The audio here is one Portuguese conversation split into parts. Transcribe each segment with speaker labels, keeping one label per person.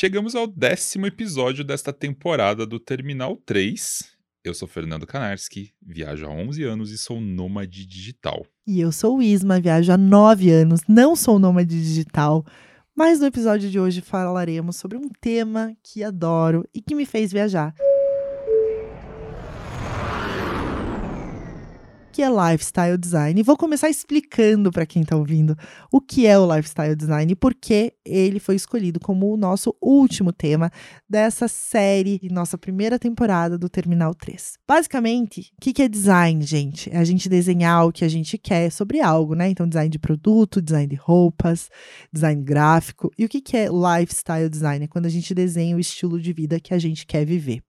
Speaker 1: Chegamos ao décimo episódio desta temporada do Terminal 3. Eu sou Fernando Kanarski, viajo há 11 anos e sou nômade digital.
Speaker 2: E eu sou Isma, viajo há 9 anos, não sou nômade digital. Mas no episódio de hoje falaremos sobre um tema que adoro e que me fez viajar. Que é lifestyle design. E vou começar explicando para quem está ouvindo o que é o lifestyle design e por que ele foi escolhido como o nosso último tema dessa série, nossa primeira temporada do Terminal 3. Basicamente, o que é design, gente? É a gente desenhar o que a gente quer sobre algo, né? Então, design de produto, design de roupas, design gráfico. E o que é lifestyle design? É quando a gente desenha o estilo de vida que a gente quer viver.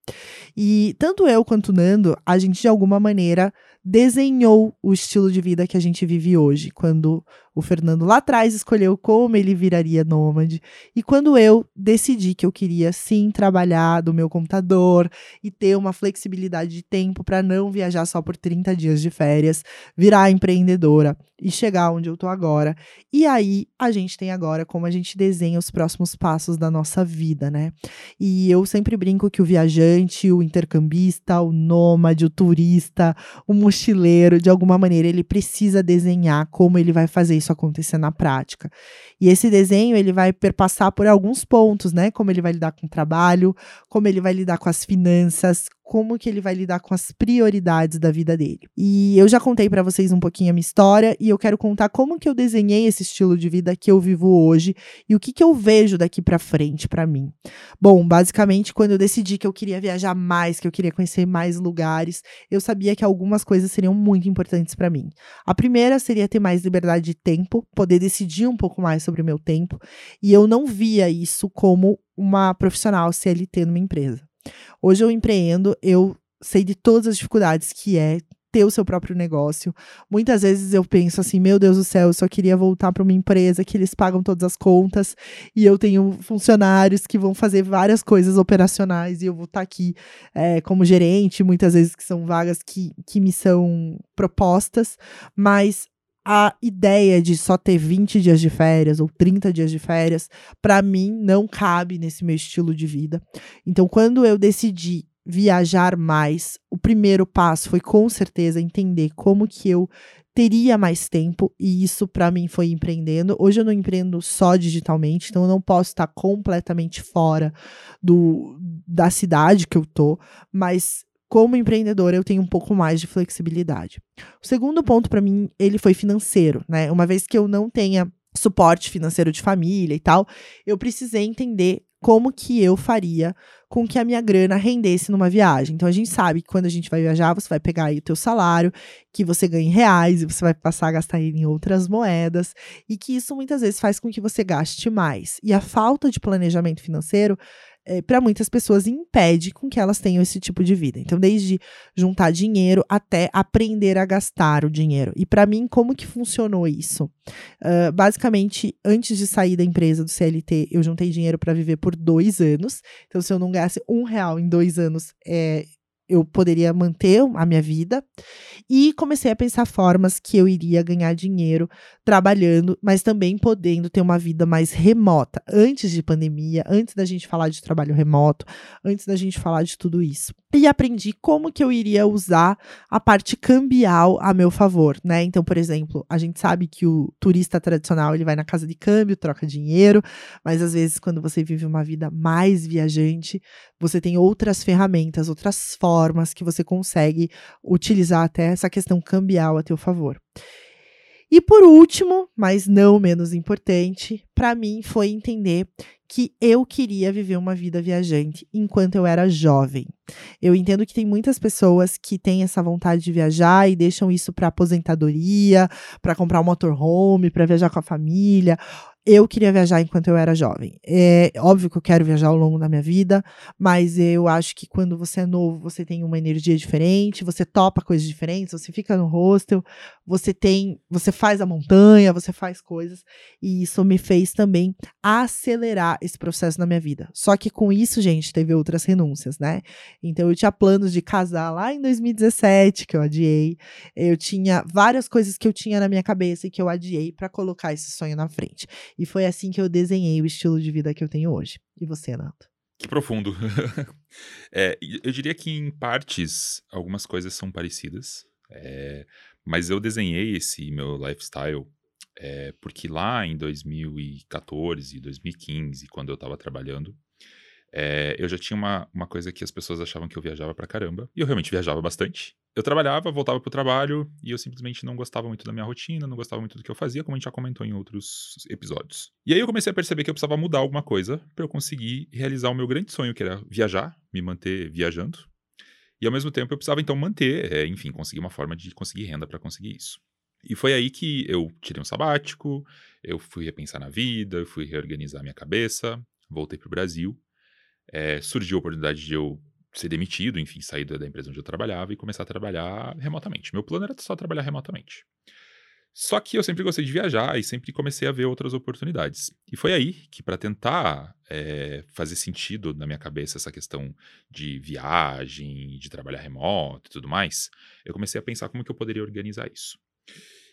Speaker 2: E tanto eu quanto o Nando, a gente de alguma maneira desenhou o estilo de vida que a gente vive hoje, quando o Fernando lá atrás escolheu como ele viraria nômade. E quando eu decidi que eu queria sim trabalhar do meu computador e ter uma flexibilidade de tempo para não viajar só por 30 dias de férias, virar empreendedora e chegar onde eu tô agora. E aí a gente tem agora como a gente desenha os próximos passos da nossa vida, né? E eu sempre brinco que o viajante, o intercambista, o nômade, o turista, o mochileiro, de alguma maneira ele precisa desenhar como ele vai fazer isso acontecer na prática. E esse desenho ele vai perpassar por alguns pontos, né? Como ele vai lidar com o trabalho, como ele vai lidar com as finanças, como que ele vai lidar com as prioridades da vida dele. E eu já contei para vocês um pouquinho a minha história e eu quero contar como que eu desenhei esse estilo de vida que eu vivo hoje e o que que eu vejo daqui para frente para mim. Bom, basicamente quando eu decidi que eu queria viajar mais, que eu queria conhecer mais lugares, eu sabia que algumas coisas seriam muito importantes para mim. A primeira seria ter mais liberdade de tempo, poder decidir um pouco mais sobre o meu tempo, e eu não via isso como uma profissional CLT numa empresa. Hoje eu empreendo, eu sei de todas as dificuldades que é ter o seu próprio negócio. Muitas vezes eu penso assim, meu Deus do céu, eu só queria voltar para uma empresa que eles pagam todas as contas e eu tenho funcionários que vão fazer várias coisas operacionais e eu vou estar tá aqui é, como gerente, muitas vezes que são vagas que, que me são propostas, mas a ideia de só ter 20 dias de férias ou 30 dias de férias, para mim, não cabe nesse meu estilo de vida. Então, quando eu decidi viajar mais, o primeiro passo foi com certeza entender como que eu teria mais tempo e isso para mim foi empreendendo. Hoje eu não empreendo só digitalmente, então eu não posso estar completamente fora do da cidade que eu tô, mas como empreendedora, eu tenho um pouco mais de flexibilidade. O segundo ponto para mim, ele foi financeiro, né? Uma vez que eu não tenha suporte financeiro de família e tal, eu precisei entender como que eu faria com que a minha grana rendesse numa viagem. Então a gente sabe que quando a gente vai viajar, você vai pegar aí o teu salário, que você ganha em reais e você vai passar a gastar ele em outras moedas, e que isso muitas vezes faz com que você gaste mais. E a falta de planejamento financeiro é, eh, para muitas pessoas impede com que elas tenham esse tipo de vida. Então, desde juntar dinheiro até aprender a gastar o dinheiro. E para mim, como que funcionou isso? Uh, basicamente, antes de sair da empresa do CLT, eu juntei dinheiro para viver por dois anos. Então, se eu não ganhasse um real em dois anos, é, eu poderia manter a minha vida e comecei a pensar formas que eu iria ganhar dinheiro trabalhando, mas também podendo ter uma vida mais remota, antes de pandemia, antes da gente falar de trabalho remoto, antes da gente falar de tudo isso. E aprendi como que eu iria usar a parte cambial a meu favor, né? Então, por exemplo, a gente sabe que o turista tradicional, ele vai na casa de câmbio, troca dinheiro, mas às vezes quando você vive uma vida mais viajante, você tem outras ferramentas, outras formas que você consegue utilizar até essa questão cambial a teu favor. E por último, mas não menos importante, para mim foi entender que eu queria viver uma vida viajante enquanto eu era jovem. Eu entendo que tem muitas pessoas que têm essa vontade de viajar e deixam isso para aposentadoria, para comprar um motorhome, para viajar com a família, eu queria viajar enquanto eu era jovem. É óbvio que eu quero viajar ao longo da minha vida, mas eu acho que quando você é novo, você tem uma energia diferente, você topa coisas diferentes, você fica no hostel, você tem, você faz a montanha, você faz coisas, e isso me fez também acelerar esse processo na minha vida. Só que com isso, gente, teve outras renúncias, né? Então eu tinha planos de casar lá em 2017, que eu adiei. Eu tinha várias coisas que eu tinha na minha cabeça e que eu adiei para colocar esse sonho na frente. E foi assim que eu desenhei o estilo de vida que eu tenho hoje. E você, Nato?
Speaker 1: Que profundo. é, eu diria que em partes algumas coisas são parecidas, é, mas eu desenhei esse meu lifestyle é, porque lá em 2014, 2015, quando eu estava trabalhando, é, eu já tinha uma, uma coisa que as pessoas achavam que eu viajava pra caramba. E eu realmente viajava bastante. Eu trabalhava, voltava pro trabalho e eu simplesmente não gostava muito da minha rotina, não gostava muito do que eu fazia, como a gente já comentou em outros episódios. E aí eu comecei a perceber que eu precisava mudar alguma coisa para eu conseguir realizar o meu grande sonho, que era viajar, me manter viajando. E ao mesmo tempo eu precisava então manter, é, enfim, conseguir uma forma de conseguir renda para conseguir isso. E foi aí que eu tirei um sabático, eu fui repensar na vida, eu fui reorganizar minha cabeça, voltei pro Brasil é, surgiu a oportunidade de eu ser demitido, enfim, sair da empresa onde eu trabalhava e começar a trabalhar remotamente. Meu plano era só trabalhar remotamente. Só que eu sempre gostei de viajar e sempre comecei a ver outras oportunidades. E foi aí que, para tentar é, fazer sentido na minha cabeça essa questão de viagem, de trabalhar remoto e tudo mais, eu comecei a pensar como que eu poderia organizar isso.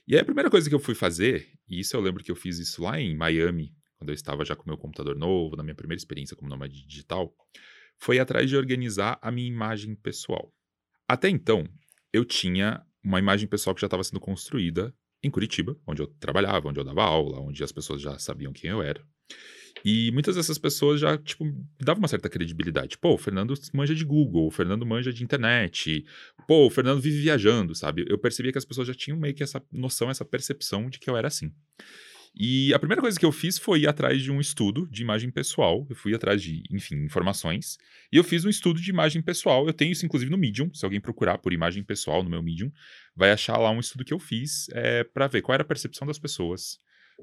Speaker 1: E aí a primeira coisa que eu fui fazer, e isso eu lembro que eu fiz isso lá em Miami, quando eu estava já com meu computador novo, na minha primeira experiência como nômade digital, foi atrás de organizar a minha imagem pessoal. Até então, eu tinha uma imagem pessoal que já estava sendo construída em Curitiba, onde eu trabalhava, onde eu dava aula, onde as pessoas já sabiam quem eu era. E muitas dessas pessoas já, tipo, davam uma certa credibilidade. Pô, o Fernando manja de Google, o Fernando manja de internet, pô, o Fernando vive viajando, sabe? Eu percebia que as pessoas já tinham meio que essa noção, essa percepção de que eu era assim. E a primeira coisa que eu fiz foi ir atrás de um estudo de imagem pessoal. Eu fui atrás de, enfim, informações. E eu fiz um estudo de imagem pessoal. Eu tenho isso, inclusive, no Medium. Se alguém procurar por imagem pessoal no meu Medium, vai achar lá um estudo que eu fiz é, para ver qual era a percepção das pessoas,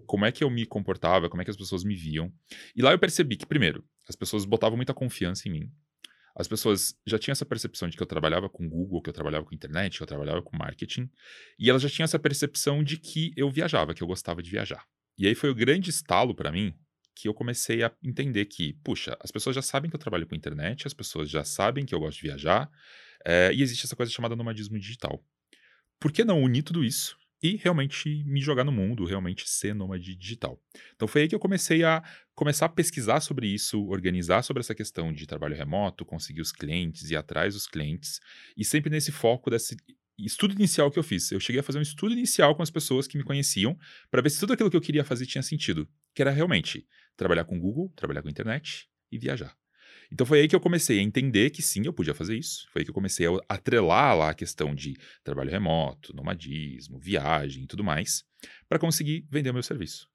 Speaker 1: como é que eu me comportava, como é que as pessoas me viam. E lá eu percebi que, primeiro, as pessoas botavam muita confiança em mim. As pessoas já tinham essa percepção de que eu trabalhava com Google, que eu trabalhava com internet, que eu trabalhava com marketing, e elas já tinham essa percepção de que eu viajava, que eu gostava de viajar. E aí foi o grande estalo para mim que eu comecei a entender que, puxa, as pessoas já sabem que eu trabalho com internet, as pessoas já sabem que eu gosto de viajar, é, e existe essa coisa chamada nomadismo digital. Por que não unir tudo isso e realmente me jogar no mundo, realmente ser nômade digital? Então foi aí que eu comecei a começar a pesquisar sobre isso, organizar sobre essa questão de trabalho remoto, conseguir os clientes e atrás dos clientes, e sempre nesse foco desse estudo inicial que eu fiz. Eu cheguei a fazer um estudo inicial com as pessoas que me conheciam para ver se tudo aquilo que eu queria fazer tinha sentido. Que era realmente trabalhar com Google, trabalhar com internet e viajar. Então foi aí que eu comecei a entender que sim, eu podia fazer isso. Foi aí que eu comecei a atrelar lá a questão de trabalho remoto, nomadismo, viagem e tudo mais, para conseguir vender meu serviço.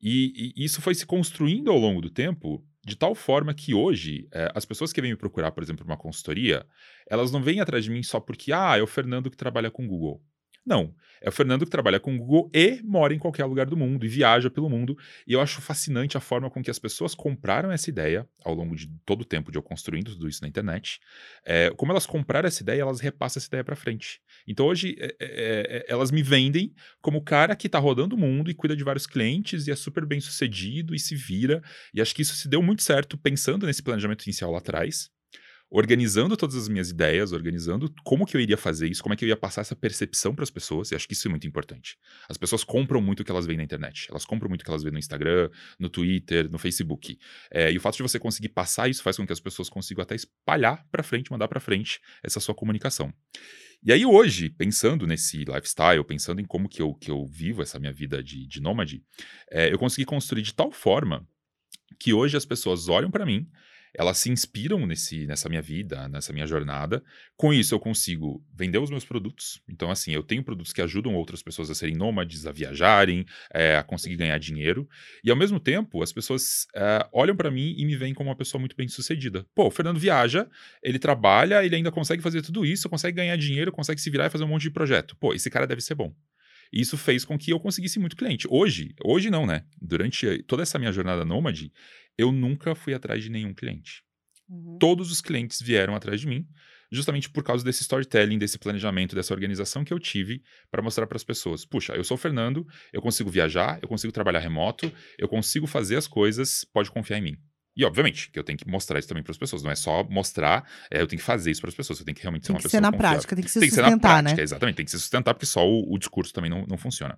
Speaker 1: E, e, isso foi se construindo ao longo do tempo de tal forma que hoje, é, as pessoas que vêm me procurar, por exemplo, uma consultoria, elas não vêm atrás de mim só porque, ah, é o Fernando que trabalha com Google. Não. É o Fernando que trabalha com o Google e mora em qualquer lugar do mundo e viaja pelo mundo. E eu acho fascinante a forma com que as pessoas compraram essa ideia ao longo de todo o tempo de eu construindo tudo isso na internet. É, como elas compraram essa ideia, elas repassam essa ideia para frente. Então hoje é, é, elas me vendem como o cara que está rodando o mundo e cuida de vários clientes e é super bem sucedido e se vira. E acho que isso se deu muito certo pensando nesse planejamento inicial lá atrás organizando todas as minhas ideias, organizando como que eu iria fazer isso, como é que eu ia passar essa percepção para as pessoas, e acho que isso é muito importante. As pessoas compram muito o que elas veem na internet, elas compram muito o que elas veem no Instagram, no Twitter, no Facebook. É, e o fato de você conseguir passar isso faz com que as pessoas consigam até espalhar para frente, mandar para frente essa sua comunicação. E aí hoje, pensando nesse lifestyle, pensando em como que eu, que eu vivo essa minha vida de, de nômade, é, eu consegui construir de tal forma que hoje as pessoas olham para mim elas se inspiram nesse, nessa minha vida, nessa minha jornada. Com isso, eu consigo vender os meus produtos. Então, assim, eu tenho produtos que ajudam outras pessoas a serem nômades, a viajarem, é, a conseguir ganhar dinheiro. E, ao mesmo tempo, as pessoas é, olham para mim e me veem como uma pessoa muito bem sucedida. Pô, o Fernando viaja, ele trabalha, ele ainda consegue fazer tudo isso, consegue ganhar dinheiro, consegue se virar e fazer um monte de projeto. Pô, esse cara deve ser bom. E isso fez com que eu conseguisse muito cliente. Hoje, hoje não, né? Durante toda essa minha jornada nômade, eu nunca fui atrás de nenhum cliente. Uhum. Todos os clientes vieram atrás de mim, justamente por causa desse storytelling, desse planejamento, dessa organização que eu tive para mostrar para as pessoas: puxa, eu sou o Fernando, eu consigo viajar, eu consigo trabalhar remoto, eu consigo fazer as coisas, pode confiar em mim. E, obviamente, que eu tenho que mostrar isso também para as pessoas. Não é só mostrar, é, eu tenho que fazer isso para as pessoas. Eu tenho que realmente ser
Speaker 2: Tem
Speaker 1: uma
Speaker 2: que
Speaker 1: pessoa
Speaker 2: ser na
Speaker 1: confiável.
Speaker 2: prática, tem que se
Speaker 1: Tem que ser na
Speaker 2: sustentar,
Speaker 1: prática,
Speaker 2: né?
Speaker 1: exatamente. Tem que se sustentar, porque só o, o discurso também não, não funciona.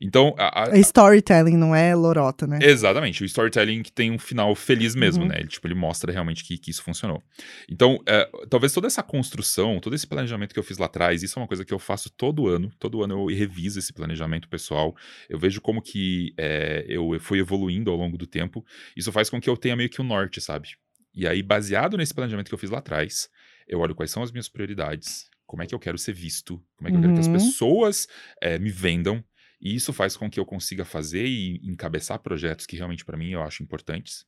Speaker 1: Então, a- a-
Speaker 2: É storytelling, não é lorota, né?
Speaker 1: Exatamente, o storytelling que tem um final feliz mesmo,
Speaker 2: Uhum.
Speaker 1: né? Ele, tipo, ele mostra realmente que, que isso funcionou. Então, é, talvez toda essa construção, todo esse planejamento que eu fiz lá atrás, isso é uma coisa que eu faço todo ano. Todo ano eu reviso esse planejamento pessoal. Eu vejo como que é, eu fui evoluindo ao longo do tempo. Isso faz com que eu tenha meio que um norte, sabe? E aí, baseado nesse planejamento que eu fiz lá atrás, eu olho quais são as minhas prioridades, como é que eu quero ser visto, como é que eu quero que as
Speaker 2: Uhum.
Speaker 1: pessoas é, me vendam. E isso faz com que eu consiga fazer e encabeçar projetos que realmente para mim eu acho importantes.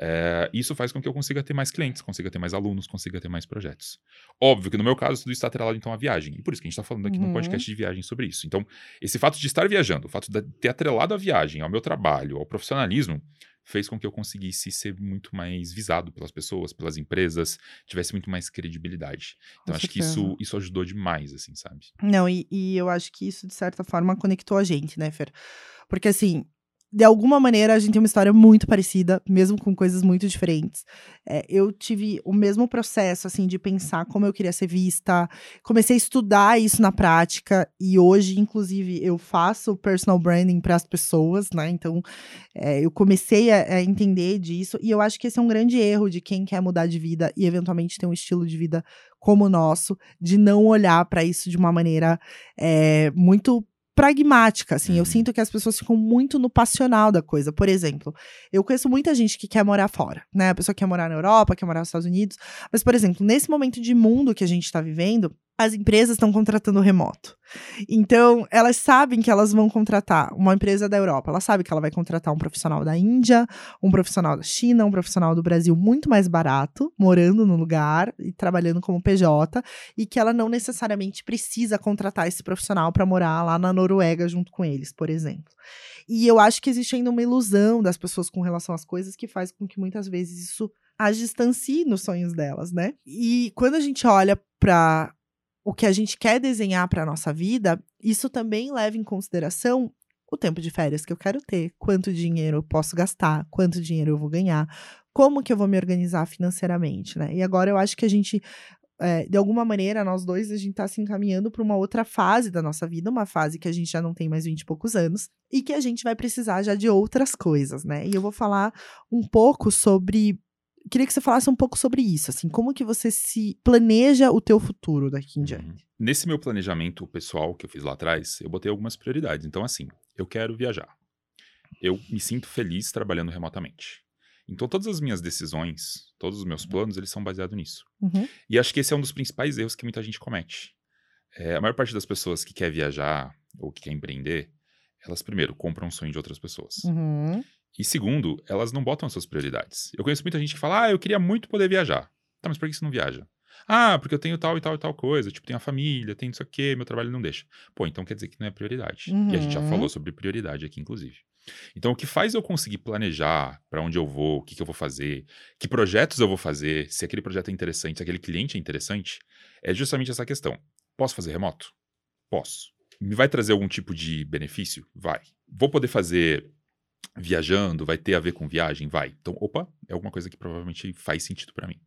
Speaker 1: É, isso faz com que eu consiga ter mais clientes, consiga ter mais alunos, consiga ter mais projetos. Óbvio que no meu caso tudo está atrelado então à viagem. E por isso que a gente está falando aqui
Speaker 2: Uhum.
Speaker 1: num podcast de viagem sobre isso. Então, esse fato de estar viajando, o fato de ter atrelado a viagem, ao meu trabalho, ao profissionalismo, fez com que eu conseguisse ser muito mais visado pelas pessoas, pelas empresas, tivesse muito mais credibilidade. Então,
Speaker 2: Com
Speaker 1: acho que isso, isso ajudou demais, assim, sabe?
Speaker 2: Não, e, e eu acho que isso, de certa forma, conectou a gente, né, Fer? Porque, assim, de alguma maneira, a gente tem uma história muito parecida, mesmo com coisas muito diferentes. É, eu tive o mesmo processo, assim, de pensar como eu queria ser vista. Comecei a estudar isso na prática, e hoje, inclusive, eu faço personal branding para as pessoas, né? Então, é, eu comecei a, a entender disso, e eu acho que esse é um grande erro de quem quer mudar de vida e, eventualmente, ter um estilo de vida como o nosso, de não olhar para isso de uma maneira é, muito pragmática, assim. Eu
Speaker 1: Uhum.
Speaker 2: sinto que as pessoas ficam muito no passional da coisa. Por exemplo, eu conheço muita gente que quer morar fora, né? A pessoa quer morar na Europa, quer morar nos Estados Unidos. Mas, por exemplo, nesse momento de mundo que a gente está vivendo, as empresas estão contratando remoto. Então, elas sabem que elas vão contratar uma empresa da Europa, ela sabe que ela vai contratar um profissional da Índia, um profissional da China, um profissional do Brasil muito mais barato, morando no lugar e trabalhando como PJ, e que ela não necessariamente precisa contratar esse profissional para morar lá na Noruega junto com eles, por exemplo. E eu acho que existe ainda uma ilusão das pessoas com relação às coisas que faz com que muitas vezes isso as distancie nos sonhos delas, né? E quando a gente olha para o que a gente quer desenhar para nossa vida, isso também leva em consideração o tempo de férias que eu quero ter, quanto dinheiro eu posso gastar, quanto dinheiro eu vou ganhar, como que eu vou me organizar financeiramente, né? E agora eu acho que a gente é, de alguma maneira, nós dois, a gente tá se encaminhando para uma outra fase da nossa vida, uma fase que a gente já não tem mais 20 e poucos anos, e que a gente vai precisar já de outras coisas, né? E eu vou falar um pouco sobre. Queria que você falasse um pouco sobre isso, assim, como que você se planeja o teu futuro daqui em diante.
Speaker 1: Uhum. Nesse meu planejamento pessoal que eu fiz lá atrás, eu botei algumas prioridades. Então, assim, eu quero viajar. Eu me sinto feliz trabalhando remotamente. Então, todas as minhas decisões, todos os meus planos, eles são baseados nisso.
Speaker 2: Uhum.
Speaker 1: E acho que esse é um dos principais erros que muita gente comete. É, a maior parte das pessoas que quer viajar ou que quer empreender, elas primeiro compram o sonho de outras pessoas.
Speaker 2: Uhum.
Speaker 1: E segundo, elas não botam as suas prioridades. Eu conheço muita gente que fala, ah, eu queria muito poder viajar. Tá, mas por que você não viaja? Ah, porque eu tenho tal e tal e tal coisa. Tipo, tenho a família, tenho isso aqui, meu trabalho não deixa. Pô, então quer dizer que não é prioridade. E a gente já
Speaker 2: Uhum.
Speaker 1: falou sobre prioridade aqui, inclusive. Então, o que faz eu conseguir planejar para onde eu vou, o que, que eu vou fazer, que projetos eu vou fazer, se aquele projeto é interessante, se aquele cliente é interessante, é justamente essa questão. Posso fazer remoto? Posso. Me vai trazer algum tipo de benefício? Vai. Vou poder fazer viajando? Vai ter a ver com viagem? Vai. Então, opa, é alguma coisa que provavelmente faz sentido para mim.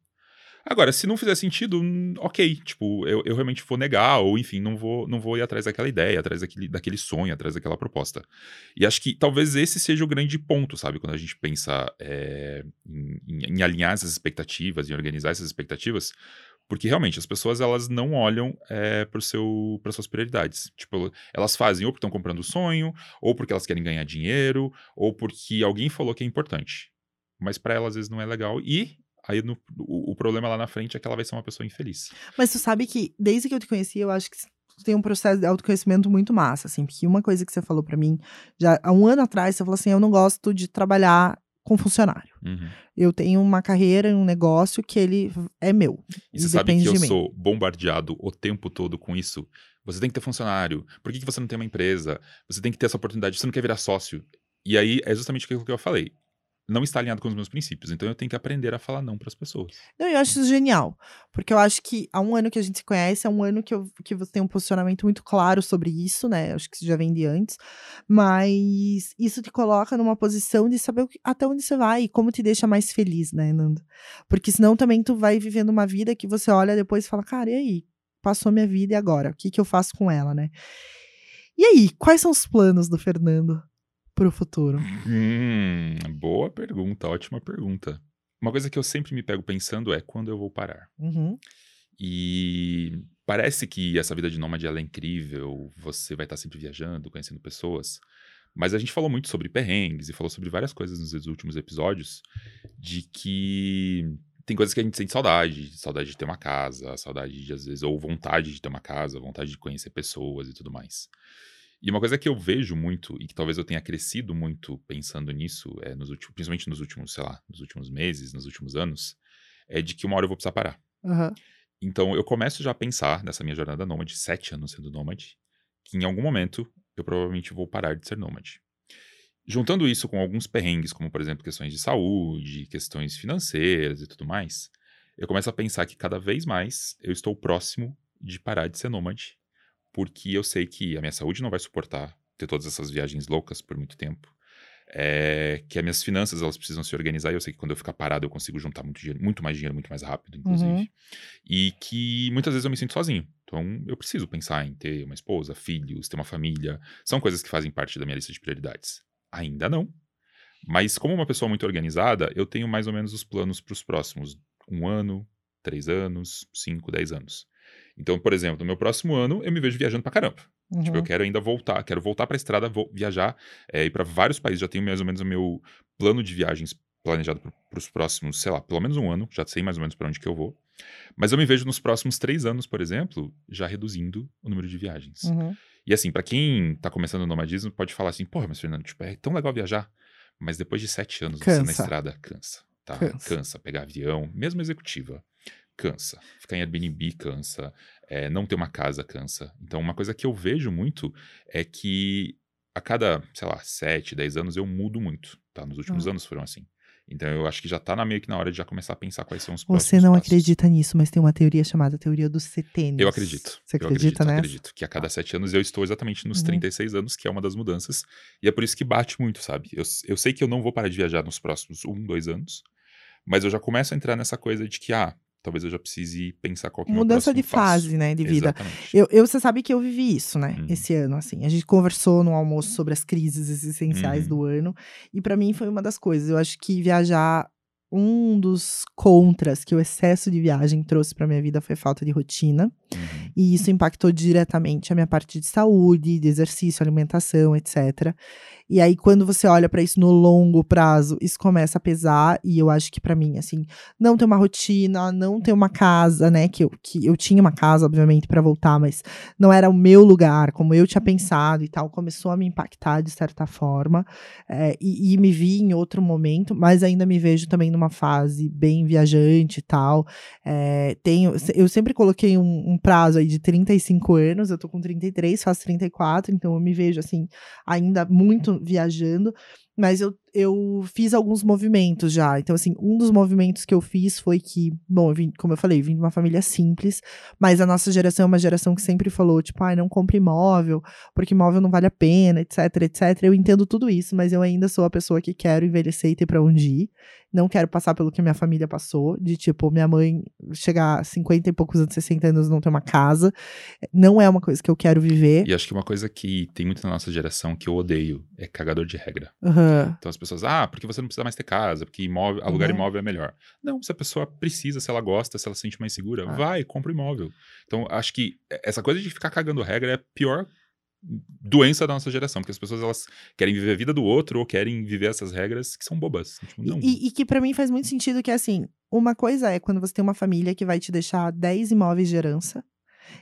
Speaker 1: Agora, se não fizer sentido, hum, ok, tipo, eu, eu realmente vou negar, ou enfim, não vou, não vou ir atrás daquela ideia, atrás daquele, daquele sonho, atrás daquela proposta. E acho que talvez esse seja o grande ponto, sabe? Quando a gente pensa é, em, em- em alinhar essas expectativas, em organizar essas expectativas, porque realmente as pessoas elas não olham é, para seu, suas prioridades. Tipo, elas fazem ou porque estão comprando o sonho, ou porque elas querem ganhar dinheiro, ou porque alguém falou que é importante. Mas para elas às vezes não é legal. E aí no- o, o problema lá na frente é que ela vai ser uma pessoa infeliz.
Speaker 2: Mas tu sabe que, desde que eu te conheci, eu acho que tu tem um processo de autoconhecimento muito massa, assim, porque uma coisa que você falou pra mim, já há um ano atrás, você falou assim, eu não gosto de trabalhar com funcionário.
Speaker 1: Uhum.
Speaker 2: Eu tenho uma carreira, um negócio que ele é meu.
Speaker 1: E você sabe que eu sou bombardeado o tempo todo com isso. Você tem que ter funcionário. Por que, que você não tem uma empresa? Você tem que ter essa oportunidade. Você não quer virar sócio. E aí é justamente aquilo que eu falei. Não está alinhado com os meus princípios. Então eu tenho que aprender a falar não para as pessoas.
Speaker 2: Não, eu acho isso genial. Porque eu acho que há um ano que a gente se conhece, é um ano que, eu, que você tem um posicionamento muito claro sobre isso, né? Acho que isso já vem de antes. Mas isso te coloca numa posição de saber até onde você vai e como te deixa mais feliz, né, Nando? Porque senão também tu vai vivendo uma vida que você olha depois e fala, cara, e aí? Passou minha vida e agora? O que, que eu faço com ela, né? E aí, quais são os planos do Fernando para o futuro?
Speaker 1: Hum, boa pergunta, ótima pergunta. Uma coisa que eu sempre me pego pensando é quando eu vou parar.
Speaker 2: Uhum.
Speaker 1: E parece que essa vida de nômade ela é incrível, você vai estar sempre viajando, conhecendo pessoas. Mas a gente falou muito sobre perrengues e falou sobre várias coisas nos últimos episódios, de que tem coisas que a gente sente saudade, saudade de ter uma casa, saudade de às vezes ou vontade de ter uma casa, vontade de conhecer pessoas e tudo mais. E uma coisa que eu vejo muito, e que talvez eu tenha crescido muito pensando nisso, é nos últimos, principalmente nos últimos, sei lá, nos últimos meses, nos últimos anos, é de que uma hora eu vou precisar parar.
Speaker 2: Uhum.
Speaker 1: Então eu começo já a pensar nessa minha jornada nômade, sete anos sendo nômade, que em algum momento eu provavelmente vou parar de ser nômade. Juntando isso com alguns perrengues, como por exemplo questões de saúde, questões financeiras e tudo mais, eu começo a pensar que cada vez mais eu estou próximo de parar de ser nômade porque eu sei que a minha saúde não vai suportar ter todas essas viagens loucas por muito tempo. É, que as minhas finanças elas precisam se organizar e eu sei que quando eu ficar parado eu consigo juntar muito, dinheiro, muito mais dinheiro muito mais rápido, inclusive.
Speaker 2: Uhum.
Speaker 1: E que muitas vezes eu me sinto sozinho. Então eu preciso pensar em ter uma esposa, filhos, ter uma família. São coisas que fazem parte da minha lista de prioridades. Ainda não. Mas como uma pessoa muito organizada, eu tenho mais ou menos os planos para os próximos um ano, três anos, cinco, dez anos. Então, por exemplo, no meu próximo ano, eu me vejo viajando pra caramba.
Speaker 2: Uhum.
Speaker 1: Tipo, eu quero ainda voltar, quero voltar pra estrada, vou viajar, é, ir para vários países. Já tenho mais ou menos o meu plano de viagens planejado para os próximos, sei lá, pelo menos um ano. Já sei mais ou menos para onde que eu vou. Mas eu me vejo nos próximos três anos, por exemplo, já reduzindo o número de viagens.
Speaker 2: Uhum.
Speaker 1: E assim, para quem tá começando o nomadismo, pode falar assim, porra, mas Fernando, tipo, é tão legal viajar. Mas depois de sete anos
Speaker 2: cansa.
Speaker 1: você na estrada, cansa. Tá?
Speaker 2: Cansa.
Speaker 1: cansa pegar avião, mesmo executiva cansa. Ficar em Airbnb cansa. É, não ter uma casa cansa. Então, uma coisa que eu vejo muito é que a cada, sei lá, 7, 10 anos eu mudo muito. Tá? Nos últimos
Speaker 2: Ah.
Speaker 1: anos foram assim. Então, eu acho que já tá na, meio que na hora de já começar a pensar quais são os
Speaker 2: Você
Speaker 1: próximos
Speaker 2: não
Speaker 1: passos.
Speaker 2: acredita nisso, mas tem uma teoria chamada teoria dos setênios.
Speaker 1: Eu acredito.
Speaker 2: Você
Speaker 1: eu
Speaker 2: acredita
Speaker 1: acredito,
Speaker 2: nessa?
Speaker 1: acredito. Que a cada sete anos eu estou exatamente nos
Speaker 2: Uhum.
Speaker 1: 36 anos, que é uma das mudanças. E é por isso que bate muito, sabe? Eu, eu sei que eu não vou parar de viajar nos próximos um, dois anos, mas eu já começo a entrar nessa coisa de que, ah, talvez eu já precise pensar qual que é
Speaker 2: Mudança de fase,
Speaker 1: passo.
Speaker 2: né, de vida.
Speaker 1: Exatamente.
Speaker 2: Eu, eu, você sabe que eu vivi isso, né,
Speaker 1: Uhum.
Speaker 2: esse ano, assim. A gente conversou no almoço sobre as crises existenciais
Speaker 1: Uhum.
Speaker 2: do ano. E pra mim foi uma das coisas. Eu acho que viajar, um dos contras que o excesso de viagem trouxe pra minha vida foi falta de rotina.
Speaker 1: Uhum.
Speaker 2: E isso impactou diretamente a minha parte de saúde, de exercício, alimentação, etc. E aí, quando você olha pra isso no longo prazo, isso começa a pesar. E eu acho que pra mim, assim, não ter uma rotina, não ter uma casa, né? Que eu, que eu tinha uma casa, obviamente, pra voltar, mas não era o meu lugar, como eu tinha pensado e tal, começou a me impactar de certa forma. É, e, e me vi em outro momento, mas ainda me vejo também numa fase bem viajante e tal. É, tenho, eu sempre coloquei um, um prazo aí de 35 anos, eu tô com 33, faço 34, então eu me vejo assim, ainda muito viajando, mas eu, eu fiz alguns movimentos já. Então, assim, um dos movimentos que eu fiz foi que, bom, eu vim, como eu falei, vim de uma família simples, mas a nossa geração é uma geração que sempre falou, tipo, ai, não compre imóvel, porque imóvel não vale a pena, etc, etc. Eu entendo tudo isso, mas eu ainda sou a pessoa que quero envelhecer e ter pra onde ir. Não quero passar pelo que minha família passou, de tipo, minha mãe chegar a 50 e poucos anos, 60 anos, não ter uma casa. Não é uma coisa que eu quero viver.
Speaker 1: E acho que uma coisa que tem muito na nossa geração que eu odeio é cagador de regra.
Speaker 2: Aham.
Speaker 1: Então as pessoas, ah, porque você não precisa mais ter casa, porque imóvel, alugar
Speaker 2: Uhum.
Speaker 1: imóvel é melhor. Não, se a pessoa precisa, se ela gosta, se ela se sente mais segura,
Speaker 2: Ah.
Speaker 1: vai, compra imóvel. Então acho que essa coisa de ficar cagando regra é a pior doença da nossa geração, porque as pessoas elas querem viver a vida do outro ou querem viver essas regras que são bobas. Tipo, não.
Speaker 2: E, e que pra mim faz muito sentido que, assim, uma coisa é quando você tem uma família que vai te deixar 10 imóveis de herança.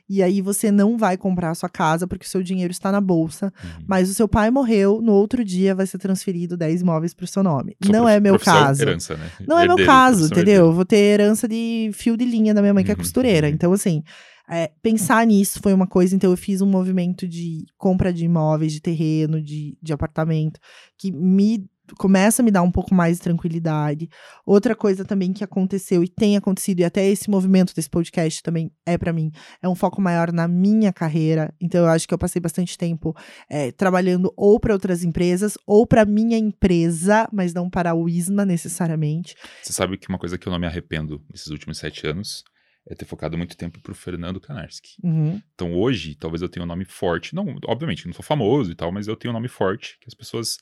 Speaker 2: E aí você não vai comprar a sua casa porque o seu dinheiro está na bolsa.
Speaker 1: Uhum.
Speaker 2: Mas o seu pai morreu, no outro dia vai ser transferido 10 imóveis pro seu nome.
Speaker 1: Só
Speaker 2: não é meu caso.
Speaker 1: Herança, né?
Speaker 2: Não é meu
Speaker 1: Herdeiro,
Speaker 2: caso,
Speaker 1: profissão
Speaker 2: entendeu? Eu
Speaker 1: herdeiro.
Speaker 2: vou ter herança de fio de linha da minha mãe, que é
Speaker 1: Uhum,
Speaker 2: costureira.
Speaker 1: uhum.
Speaker 2: Então, assim, é, pensar nisso foi uma coisa. Então, eu fiz um movimento de compra de imóveis, de terreno, de, de apartamento, que me começa a me dar um pouco mais de tranquilidade. Outra coisa também que aconteceu e tem acontecido, e até esse movimento desse podcast também é para mim, é um foco maior na minha carreira. Então, eu acho que eu passei bastante tempo é, trabalhando ou para outras empresas ou para minha empresa, mas não para o ISMA necessariamente.
Speaker 1: Você sabe que uma coisa que eu não me arrependo nesses últimos sete anos é ter focado muito tempo pro Fernando Kanarski.
Speaker 2: Uhum.
Speaker 1: Então hoje, talvez eu tenha um nome forte. Não, obviamente, não sou famoso e tal, mas eu tenho um nome forte que as pessoas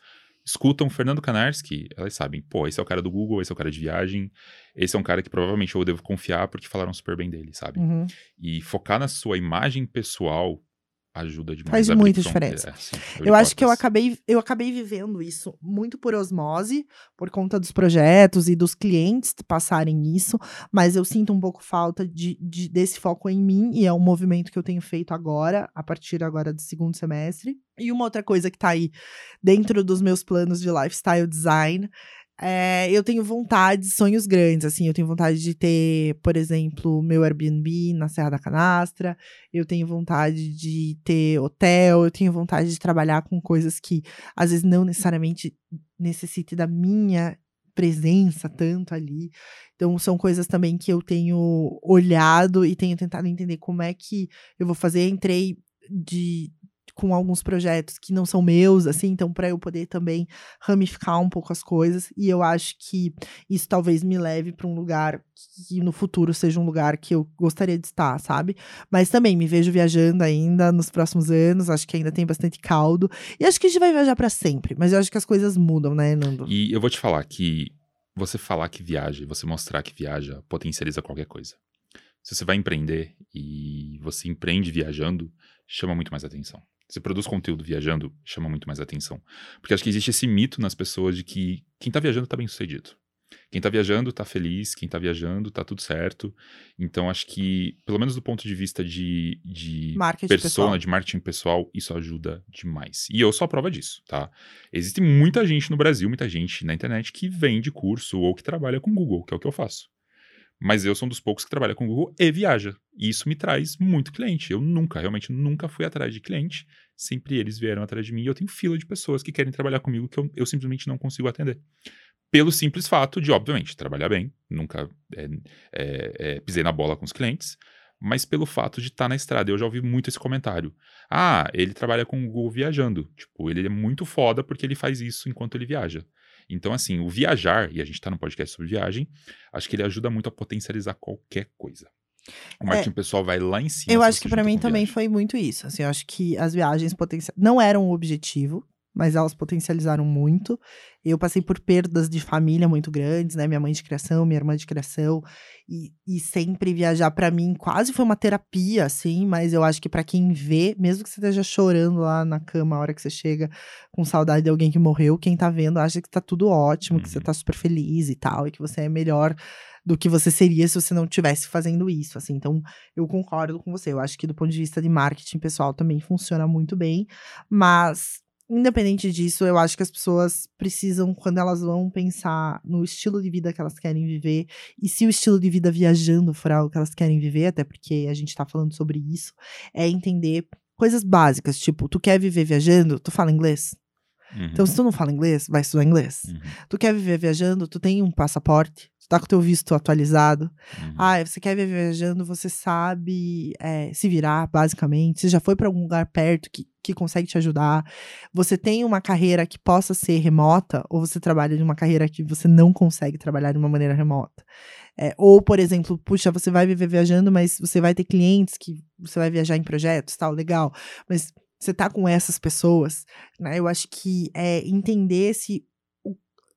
Speaker 1: escutam Fernando Kanarski, elas sabem, pô, esse é o cara do Google, esse é o cara de viagem, esse é um cara que provavelmente eu devo confiar porque falaram super bem dele, sabe?
Speaker 2: Uhum.
Speaker 1: E focar na sua imagem pessoal ajuda demais.
Speaker 2: Faz muita diferença.
Speaker 1: é, sim,
Speaker 2: Eu acho que eu acabei, eu acabei vivendo isso muito por osmose, por conta dos projetos e dos clientes passarem isso, mas eu sinto um pouco falta de, de- desse foco em mim, e é um movimento que eu tenho feito agora, a partir agora do segundo semestre. E uma outra coisa que tá aí dentro dos meus planos de lifestyle design. É, eu tenho vontade, sonhos grandes, assim, eu tenho vontade de ter, por exemplo, meu Airbnb na Serra da Canastra, eu tenho vontade de ter hotel, eu tenho vontade de trabalhar com coisas que às vezes não necessariamente necessite da minha presença tanto ali. Então são coisas também que eu tenho olhado e tenho tentado entender como é que eu vou fazer. Entrei de com alguns projetos que não são meus, assim, então para eu poder também ramificar um pouco as coisas, e eu acho que isso talvez me leve para um lugar que no futuro seja um lugar que eu gostaria de estar, sabe? Mas também me vejo viajando ainda nos próximos anos, acho que ainda tem bastante caldo. E acho que a gente vai viajar para sempre, mas eu acho que as coisas mudam, né, Nando?
Speaker 1: E eu vou te falar que você falar que viaja e você mostrar que viaja potencializa qualquer coisa. Se você vai empreender e você empreende viajando, chama muito mais atenção. Você produz conteúdo viajando, chama muito mais atenção. Porque acho que existe esse mito nas pessoas de que quem tá viajando tá bem sucedido. Quem tá viajando tá feliz, quem tá viajando tá tudo certo. Então acho que, pelo menos do ponto de vista de, de
Speaker 2: Marketing
Speaker 1: persona,
Speaker 2: pessoal.
Speaker 1: de marketing pessoal, isso ajuda demais. E eu sou a prova disso, tá? Existe muita gente no Brasil, muita gente na internet que vende curso ou que trabalha com Google, que é o que eu faço. Mas eu sou um dos poucos que trabalha com Google e viaja. E isso me traz muito cliente. Eu nunca, realmente nunca fui atrás de cliente. Sempre eles vieram atrás de mim e eu tenho fila de pessoas que querem trabalhar comigo que eu, eu simplesmente não consigo atender. Pelo simples fato de, obviamente, trabalhar bem, nunca é, é, é, pisei na bola com os clientes, mas pelo fato de estar na estrada. Eu já ouvi muito esse comentário. Ah, ele trabalha com o Google viajando. Tipo, ele é muito foda porque ele faz isso enquanto ele viaja. Então, assim, o viajar, e a gente tá no podcast sobre viagem, acho que ele ajuda muito a potencializar qualquer coisa. O marketing pessoal vai lá em cima.
Speaker 2: É. Eu acho que pra
Speaker 1: junta
Speaker 2: mim também
Speaker 1: viagem.
Speaker 2: foi muito isso. Assim, eu acho que as viagens potencial não eram o objetivo, mas elas potencializaram muito. Eu passei por perdas de família muito grandes, né? Minha mãe de criação, minha irmã de criação, e, e sempre viajar pra mim quase foi uma terapia, assim. Mas eu acho que pra quem vê, mesmo que você esteja chorando lá na cama a hora que você chega com saudade de alguém que morreu, quem tá vendo acha que tá tudo ótimo, que você
Speaker 1: Uhum.
Speaker 2: tá super feliz e tal, e que você é melhor do que você seria se você não estivesse fazendo isso, assim. Então, eu concordo com você. Eu acho que do ponto de vista de marketing pessoal também funciona muito bem, mas independente disso, eu acho que as pessoas precisam quando elas vão pensar no estilo de vida que elas querem viver e se o estilo de vida viajando for algo que elas querem viver, até porque a gente tá falando sobre isso, é entender coisas básicas, tipo, tu quer viver viajando, tu fala inglês?
Speaker 1: Uhum,
Speaker 2: Então, se tu não fala inglês, vai estudar inglês.
Speaker 1: uhum,
Speaker 2: Tu quer viver viajando, tu tem um passaporte, tu tá com teu visto atualizado,
Speaker 1: uhum.
Speaker 2: ah, você quer viver viajando, você sabe é, se virar, basicamente. Você já foi para algum lugar perto que, que consegue te ajudar. Você tem uma carreira que possa ser remota, ou você trabalha de uma carreira que você não consegue trabalhar de uma maneira remota. É, ou, por exemplo, puxa, você vai viver viajando, mas você vai ter clientes que você vai viajar em projetos, tal, legal. Mas você tá com essas pessoas, né? Eu acho que é entender se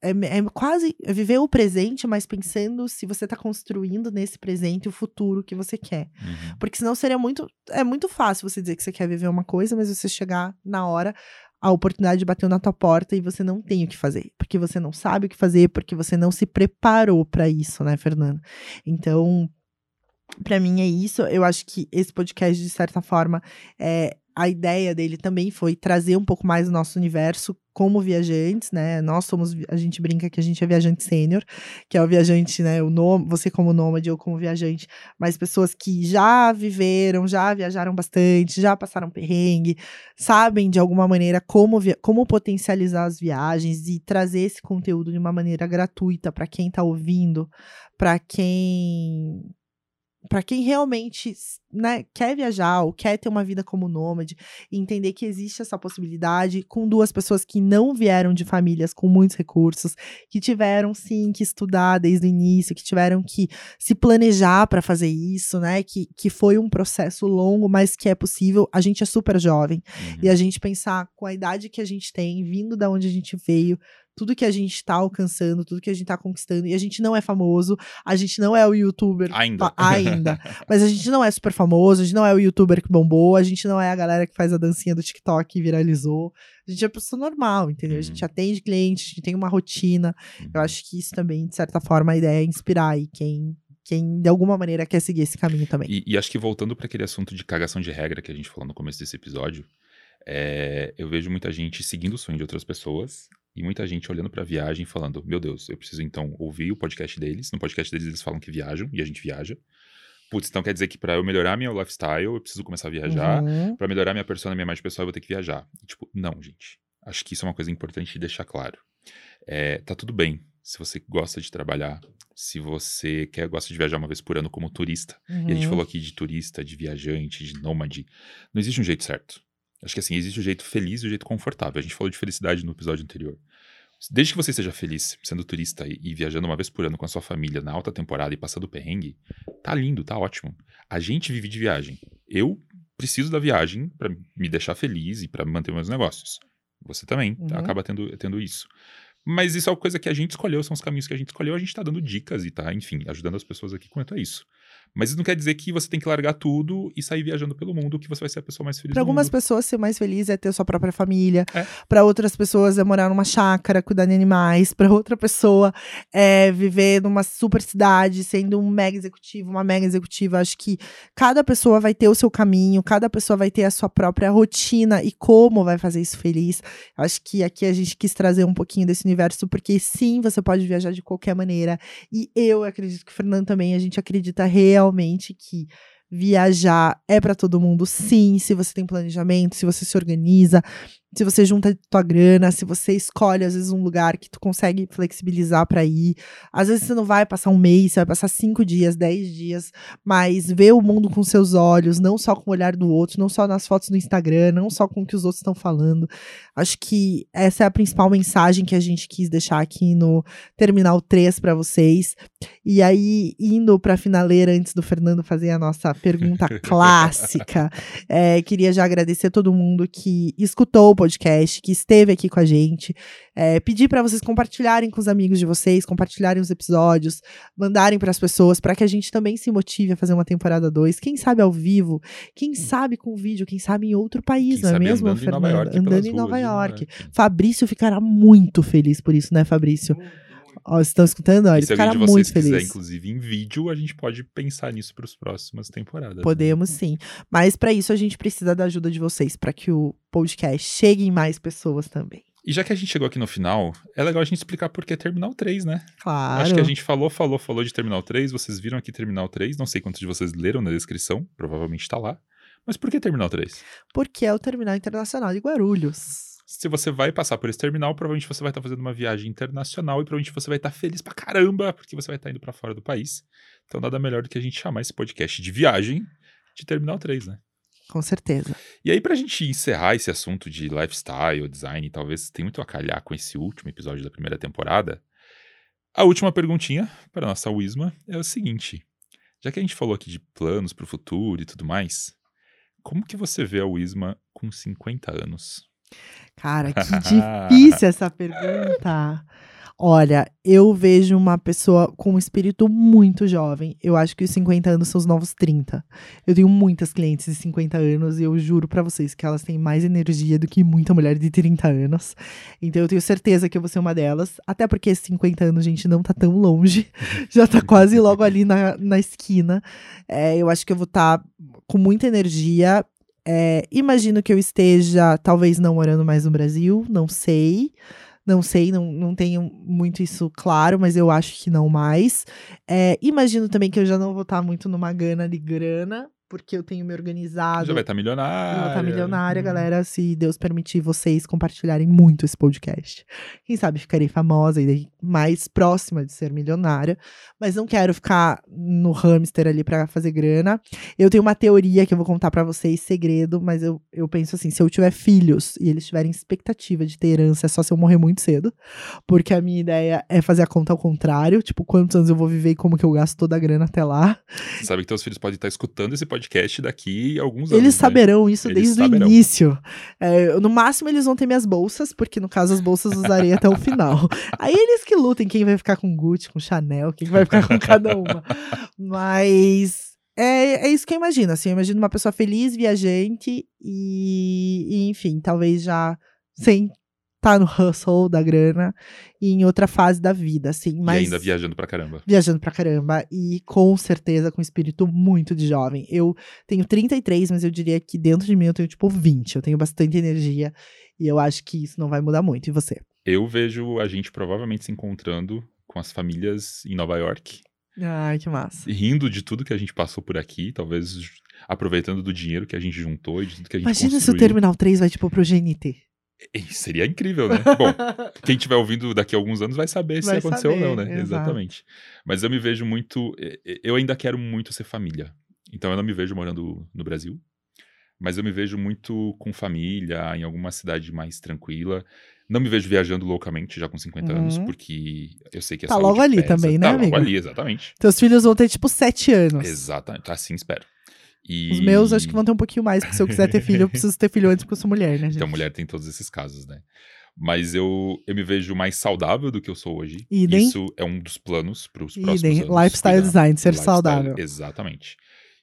Speaker 2: é, é quase viver o presente, mas pensando se você tá construindo nesse presente o futuro que você quer.
Speaker 1: Uhum.
Speaker 2: Porque senão seria muito. É muito fácil você dizer que você quer viver uma coisa, mas você chegar na hora, a oportunidade bateu na tua porta e você não tem o que fazer. Porque você não sabe o que fazer, porque você não se preparou para isso, né, Fernando? Então, Pra mim é isso. Eu acho que esse podcast, de certa forma, é, a ideia dele também foi trazer um pouco mais o nosso universo como viajantes, né? Nós somos, a gente brinca que a gente é viajante sênior, que é o viajante, né? O nome, você como nômade, eu como viajante, mas pessoas que já viveram, já viajaram bastante, já passaram perrengue, sabem de alguma maneira como, como potencializar as viagens e trazer esse conteúdo de uma maneira gratuita para quem está ouvindo, para quem para quem realmente né, quer viajar ou quer ter uma vida como nômade entender que existe essa possibilidade com duas pessoas que não vieram de famílias com muitos recursos, que tiveram sim que estudar desde o início, que tiveram que se planejar para fazer isso, né? Que, que foi um processo longo, mas que é possível. A gente é super jovem uhum. e a gente pensar com a idade que a gente tem, vindo da onde a gente veio, tudo que a gente está alcançando, tudo que a gente está conquistando. E a gente não é famoso, a gente não é o youtuber.
Speaker 1: Ainda.
Speaker 2: Ainda. mas a gente não é super famoso, a gente não é o youtuber que bombou, a gente não é a galera que faz a dancinha do TikTok e viralizou. A gente é pessoa normal, entendeu? Uhum. A gente uhum. atende clientes, a gente tem uma rotina. Uhum. Eu acho que isso também, de certa forma, a ideia é inspirar aí quem quem de alguma maneira quer seguir esse caminho também.
Speaker 1: E, e acho que voltando para aquele assunto de cagação de regra que a gente falou no começo desse episódio, é, eu vejo muita gente seguindo o sonho de outras pessoas e muita gente olhando para a viagem falando: Meu Deus, eu preciso então ouvir o podcast deles. No podcast deles eles falam que viajam e a gente viaja. Putz, então quer dizer que para eu melhorar meu lifestyle, eu preciso começar a viajar. Uhum. Para melhorar minha persona, minha imagem pessoal, eu vou ter que viajar. E, tipo, não, gente. Acho que isso é uma coisa importante de deixar claro. É, tá tudo bem se você gosta de trabalhar, se você quer gosta de viajar uma vez por ano como turista. Uhum. E a gente uhum. falou aqui de turista, de viajante, de nômade. Não existe um jeito certo. Acho que assim, existe o jeito feliz e o jeito confortável. A gente falou de felicidade no episódio anterior. Desde que você esteja feliz sendo turista e, e, viajando uma vez por ano com a sua família na alta temporada e passando perrengue, tá lindo, tá ótimo. A gente vive de viagem. Eu preciso da viagem para me deixar feliz e para manter meus negócios. Você também uhum. acaba tendo, tendo isso. Mas isso é uma coisa que a gente escolheu, são os caminhos que a gente escolheu, a gente tá dando dicas e tá, enfim, ajudando as pessoas aqui quanto a isso. Mas isso não quer dizer que você tem que largar tudo e sair viajando pelo mundo, que você vai ser a pessoa mais feliz
Speaker 2: Para algumas pessoas, ser mais feliz é ter sua própria família. É. Para outras pessoas, é morar numa chácara, cuidar de animais. Para outra pessoa, é viver numa super cidade, sendo um mega executivo, uma mega executiva. Acho que cada pessoa vai ter o seu caminho, cada pessoa vai ter a sua própria rotina e como vai fazer isso feliz. Acho que aqui a gente quis trazer um pouquinho desse universo, porque sim, você pode viajar de qualquer maneira. E eu acredito que o Fernando também, a gente acredita realmente que viajar é para todo mundo, sim, se você tem planejamento, se você se organiza, se você junta tua grana, se você escolhe às vezes um lugar que tu consegue flexibilizar para ir. Às vezes você não vai passar um mês, você vai passar cinco dias, dez dias, mas ver o mundo com seus olhos, não só com o olhar do outro, não só nas fotos no Instagram, não só com o que os outros estão falando. Acho que essa é a principal mensagem que a gente quis deixar aqui no Terminal 3 para vocês. E aí, indo para a finaleira, antes do Fernando fazer a nossa pergunta clássica, é, queria já agradecer a todo mundo que escutou podcast, que esteve aqui com a gente. É, pedir para vocês compartilharem com os amigos de vocês, compartilharem os episódios, mandarem para as pessoas, para que a gente também se motive a fazer uma temporada 2. Quem sabe ao vivo, quem sabe com vídeo, quem sabe em outro país, quem não é mesmo,
Speaker 1: andando
Speaker 2: Fernando?
Speaker 1: Em Nova York,
Speaker 2: andando em Nova York. Fabrício ficará muito feliz por isso, né, Fabrício? Ó, vocês estão escutando? Ó, ele
Speaker 1: se
Speaker 2: ficará
Speaker 1: de
Speaker 2: muito
Speaker 1: vocês
Speaker 2: feliz.
Speaker 1: quiser, inclusive, em vídeo, a gente pode pensar nisso para as próximas temporadas. né?
Speaker 2: Podemos sim. Mas para isso a gente precisa da ajuda de vocês, para que o podcast chegue em mais pessoas também.
Speaker 1: E já que a gente chegou aqui no final, é legal a gente explicar por que Terminal 3, né?
Speaker 2: Claro.
Speaker 1: Acho que a gente falou, falou, falou de Terminal 3, vocês viram aqui Terminal 3, não sei quantos de vocês leram na descrição, provavelmente tá lá. Mas por que Terminal 3?
Speaker 2: Porque é o Terminal Internacional de Guarulhos
Speaker 1: se você vai passar por esse terminal, provavelmente você vai estar tá fazendo uma viagem internacional e provavelmente você vai estar tá feliz pra caramba, porque você vai estar tá indo para fora do país. Então nada melhor do que a gente chamar esse podcast de viagem de Terminal 3, né?
Speaker 2: Com certeza.
Speaker 1: E aí, pra gente encerrar esse assunto de lifestyle, design, talvez tem muito a calhar com esse último episódio da primeira temporada, a última perguntinha para nossa Wisma é o seguinte: já que a gente falou aqui de planos para o futuro e tudo mais, como que você vê a Wisma com 50 anos?
Speaker 2: Cara, que difícil essa pergunta. Olha, eu vejo uma pessoa com um espírito muito jovem. Eu acho que os 50 anos são os novos 30. Eu tenho muitas clientes de 50 anos e eu juro para vocês que elas têm mais energia do que muita mulher de 30 anos. Então eu tenho certeza que eu vou ser uma delas. Até porque 50 anos, gente, não tá tão longe. Já tá quase logo ali na, na esquina. É, eu acho que eu vou estar tá com muita energia É, imagino que eu esteja, talvez não morando mais no Brasil, não sei. Não sei, não, não tenho muito isso claro, mas eu acho que não mais. É, imagino também que eu já não vou estar muito numa gana de grana, porque eu tenho me organizado.
Speaker 1: Já vai estar
Speaker 2: Eu
Speaker 1: milionária.
Speaker 2: vou estar milionária,
Speaker 1: Hum.
Speaker 2: galera, se Deus permitir vocês compartilharem muito esse podcast. Quem sabe ficarei famosa e mais próxima de ser milionária, mas não quero ficar no hamster ali pra fazer grana. Eu tenho uma teoria que eu vou contar pra vocês, segredo, mas eu, eu penso assim, se eu tiver filhos e eles tiverem expectativa de ter herança, é só se eu morrer muito cedo, porque a minha ideia é fazer a conta ao contrário, tipo, quantos anos eu vou viver e como que eu gasto toda a grana até lá.
Speaker 1: Você sabe que teus filhos podem estar escutando esse podcast daqui a alguns anos.
Speaker 2: Eles
Speaker 1: né?
Speaker 2: saberão isso
Speaker 1: Eles
Speaker 2: desde
Speaker 1: saberão.
Speaker 2: o início. É, no máximo, eles vão ter minhas bolsas, porque no caso as bolsas usarei até o final. Aí eles que lutem quem vai ficar com Gucci, com Chanel, quem vai ficar com cada uma. Mas é, é isso que eu imagino. Assim, eu imagino uma pessoa feliz, viajante e, e, enfim, talvez já sem estar no hustle da grana e em outra fase da vida, assim. Mas
Speaker 1: E ainda viajando pra caramba.
Speaker 2: viajando pra caramba e com certeza com um espírito muito de jovem. Eu tenho 33, mas eu diria que dentro de mim eu tenho tipo 20. Eu tenho bastante energia e eu acho que isso não vai mudar muito. E você?
Speaker 1: Eu vejo a gente provavelmente se encontrando com as famílias em Nova York,
Speaker 2: Ai, que massa.
Speaker 1: rindo de tudo que a gente passou por aqui, talvez aproveitando do dinheiro que a gente juntou e de tudo que a gente
Speaker 2: Imagina se o
Speaker 1: construiu.
Speaker 2: Terminal 3 vai tipo pro GNT.
Speaker 1: Seria incrível, né? Bom, quem estiver ouvindo daqui a alguns anos vai saber
Speaker 2: Vai
Speaker 1: se aconteceu ou não,
Speaker 2: saber,
Speaker 1: né?
Speaker 2: exato.
Speaker 1: Exatamente. Mas eu me vejo muito. Eu ainda quero muito ser família. Então eu não me vejo morando no Brasil. Mas eu me vejo muito com família, em alguma cidade mais tranquila. Não me vejo viajando loucamente já com 50 anos,
Speaker 2: Uhum.
Speaker 1: porque eu sei que a
Speaker 2: Tá
Speaker 1: saúde
Speaker 2: logo ali
Speaker 1: pesa.
Speaker 2: também, né,
Speaker 1: Tá logo
Speaker 2: amigo?
Speaker 1: ali, exatamente.
Speaker 2: Teus filhos vão ter tipo 7 anos.
Speaker 1: Exatamente. Assim espero. E...
Speaker 2: Os meus acho que vão ter um pouquinho mais, porque se eu quiser ter filho, eu preciso ter filho antes porque eu sou mulher, né, gente?
Speaker 1: Então, mulher tem todos esses casos, né? Mas eu, eu me vejo mais saudável do que eu sou hoje.
Speaker 2: Idem.
Speaker 1: Isso é um dos planos para os próximos
Speaker 2: Idem,
Speaker 1: anos.
Speaker 2: lifestyle
Speaker 1: cuidar.
Speaker 2: design, ser
Speaker 1: Lifestyle,
Speaker 2: saudável.
Speaker 1: Exatamente.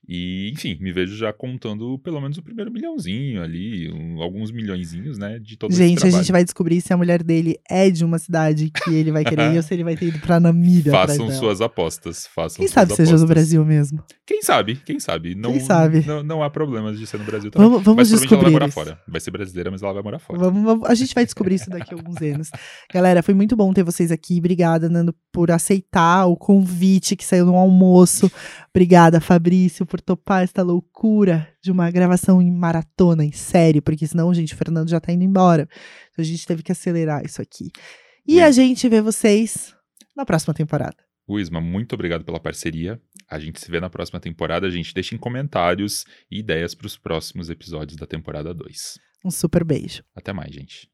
Speaker 1: E, enfim, me vejo já contando pelo menos o primeiro milhãozinho ali, um- alguns milhõezinhos, né, de todo
Speaker 2: Gente, a gente vai descobrir se a mulher dele é de uma cidade que ele vai querer ir ou se ele vai ter ido pra Namíbia.
Speaker 1: Façam suas apostas, façam
Speaker 2: Quem sabe seja
Speaker 1: apostas.
Speaker 2: do Brasil mesmo.
Speaker 1: Quem sabe, quem sabe. Não,
Speaker 2: Quem sabe?
Speaker 1: Não, não há problemas de ser no Brasil também.
Speaker 2: Vamos, vamos
Speaker 1: mas provavelmente ela vai
Speaker 2: descobrir.
Speaker 1: morar
Speaker 2: isso.
Speaker 1: fora. Vai ser brasileira, mas ela vai morar fora.
Speaker 2: Vamos, vamos- a gente vai descobrir isso daqui a alguns anos. Galera, foi muito bom ter vocês aqui. Obrigada, Nando, por aceitar o convite que saiu no almoço. Obrigada, Fabrício, por topar essa loucura de uma gravação em maratona, em série, porque senão, gente, o Fernando já tá indo embora. Então a gente teve que acelerar isso aqui. E a gente vê vocês na próxima temporada.
Speaker 1: Wisma, muito obrigado pela parceria. A gente se vê na próxima temporada. A gente deixa em comentários e ideias para os próximos episódios da temporada 2.
Speaker 2: Um super beijo.
Speaker 1: Até mais, gente.